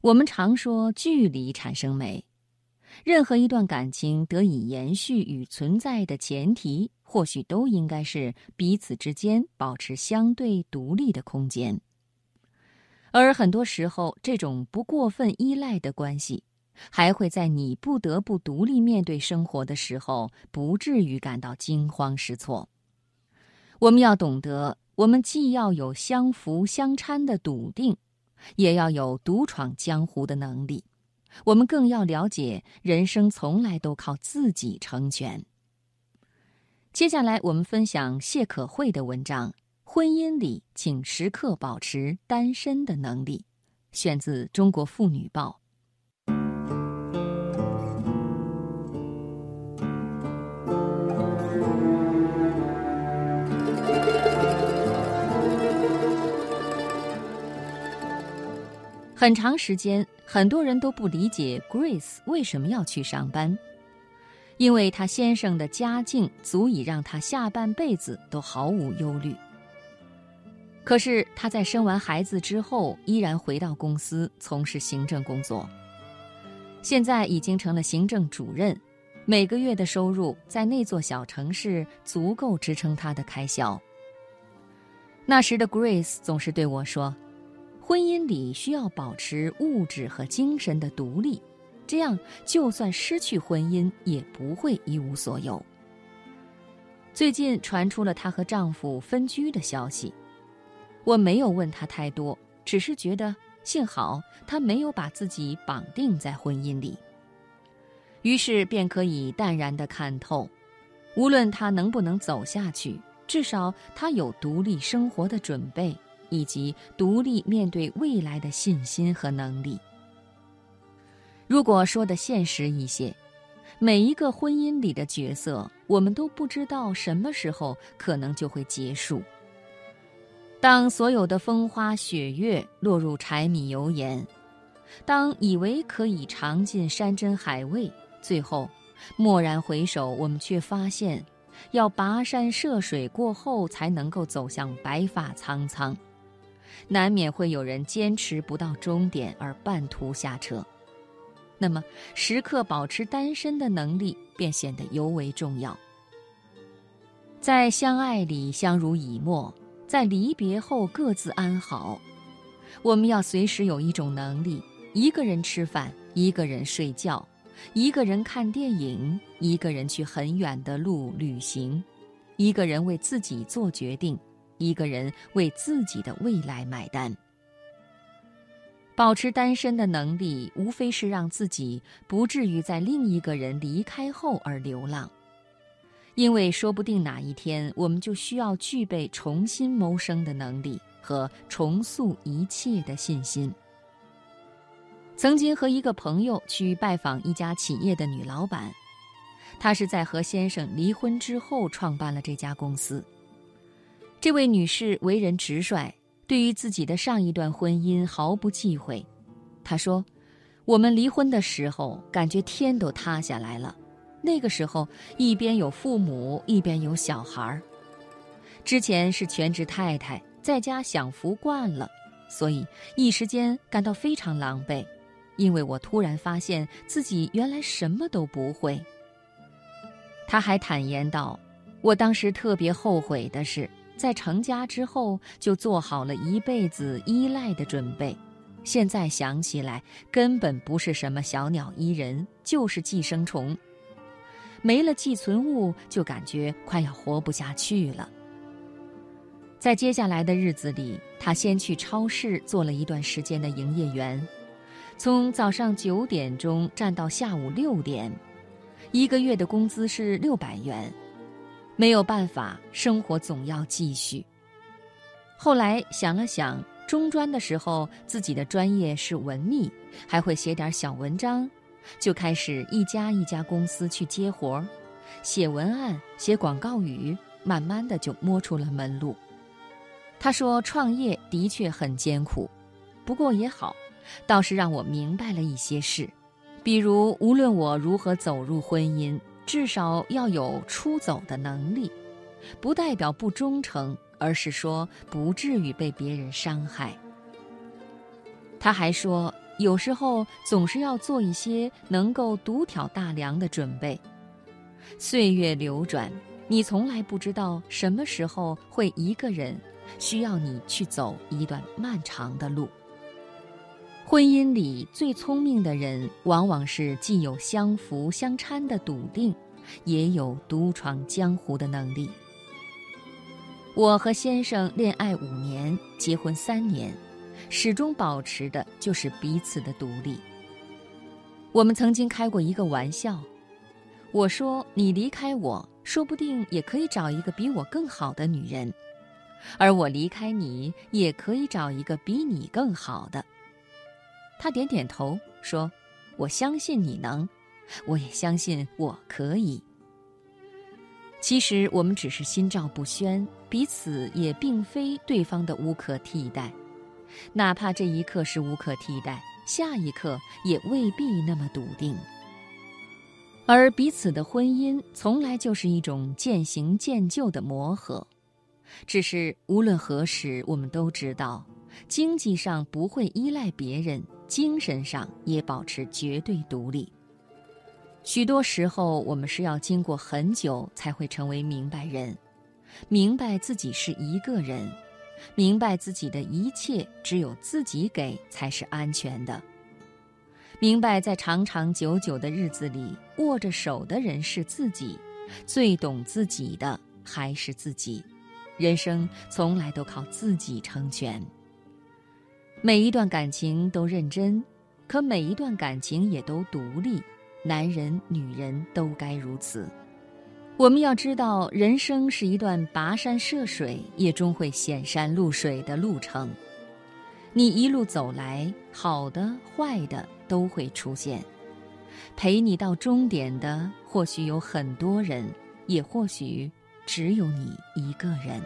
我们常说距离产生美，任何一段感情得以延续与存在的前提，或许都应该是彼此之间保持相对独立的空间。而很多时候，这种不过分依赖的关系，还会在你不得不独立面对生活的时候，不至于感到惊慌失措。我们要懂得，我们既要有相扶相搀的笃定，也要有独闯江湖的能力。我们更要了解，人生从来都靠自己成全。接下来，我们分享谢可慧的文章。婚姻里，请时刻保持单身的能力。选自《中国妇女报》。很长时间，很多人都不理解 Grace 为什么要去上班，因为她先生的家境足以让她下半辈子都毫无忧虑。可是她在生完孩子之后，依然回到公司从事行政工作。现在已经成了行政主任，每个月的收入在那座小城市足够支撑她的开销。那时的 Grace 总是对我说：“婚姻里需要保持物质和精神的独立，这样就算失去婚姻也不会一无所有。”最近传出了她和丈夫分居的消息。我没有问他太多，只是觉得幸好他没有把自己绑定在婚姻里。于是便可以淡然的看透，无论他能不能走下去，至少他有独立生活的准备，以及独立面对未来的信心和能力。如果说的现实一些，每一个婚姻里的角色，我们都不知道什么时候可能就会结束。当所有的风花雪月落入柴米油盐，当以为可以尝尽山珍海味，最后蓦然回首，我们却发现，要跋山涉水过后才能够走向白发苍苍，难免会有人坚持不到终点而半途下车。那么，时刻保持单身的能力便显得尤为重要。在相爱里相濡以沫。在离别后各自安好，我们要随时有一种能力：一个人吃饭，一个人睡觉，一个人看电影，一个人去很远的路旅行，一个人为自己做决定，一个人为自己的未来买单。保持单身的能力，无非是让自己不至于在另一个人离开后而流浪。因为说不定哪一天，我们就需要具备重新谋生的能力和重塑一切的信心。曾经和一个朋友去拜访一家企业的女老板，她是在和先生离婚之后创办了这家公司。这位女士为人直率，对于自己的上一段婚姻毫不忌讳。她说：“我们离婚的时候，感觉天都塌下来了。”那个时候，一边有父母，一边有小孩儿。之前是全职太太，在家享福惯了，所以一时间感到非常狼狈。因为我突然发现自己原来什么都不会。他还坦言道：“我当时特别后悔的是，在成家之后就做好了一辈子依赖的准备。现在想起来，根本不是什么小鸟依人，就是寄生虫。”没了寄存物，就感觉快要活不下去了。在接下来的日子里，他先去超市做了一段时间的营业员，从早上九点钟站到下午六点，一个月的工资是六百元。没有办法，生活总要继续。后来想了想，中专的时候自己的专业是文秘，还会写点小文章。就开始一家一家公司去接活儿，写文案、写广告语，慢慢的就摸出了门路。他说：“创业的确很艰苦，不过也好，倒是让我明白了一些事。比如，无论我如何走入婚姻，至少要有出走的能力，不代表不忠诚，而是说不至于被别人伤害。”他还说。有时候总是要做一些能够独挑大梁的准备。岁月流转，你从来不知道什么时候会一个人需要你去走一段漫长的路。婚姻里最聪明的人，往往是既有相扶相搀的笃定，也有独闯江湖的能力。我和先生恋爱五年，结婚三年，始终保持的就是彼此的独立。我们曾经开过一个玩笑，我说：“你离开我，说不定也可以找一个比我更好的女人；而我离开你，也可以找一个比你更好的。”他点点头说：“我相信你能，我也相信我可以。”其实我们只是心照不宣，彼此也并非对方的无可替代。哪怕这一刻是无可替代，下一刻也未必那么笃定。而彼此的婚姻从来就是一种渐行渐就的磨合。只是无论何时，我们都知道，经济上不会依赖别人，精神上也保持绝对独立。许多时候，我们是要经过很久才会成为明白人，明白自己是一个人，明白自己的一切只有自己给才是安全的，明白在长长久久的日子里，握着手的人是自己，最懂自己的还是自己，人生从来都靠自己成全。每一段感情都认真，可每一段感情也都独立。男人、女人都该如此。我们要知道，人生是一段跋山涉水，也终会显山露水的路程。你一路走来，好的、坏的都会出现。陪你到终点的，或许有很多人，也或许只有你一个人。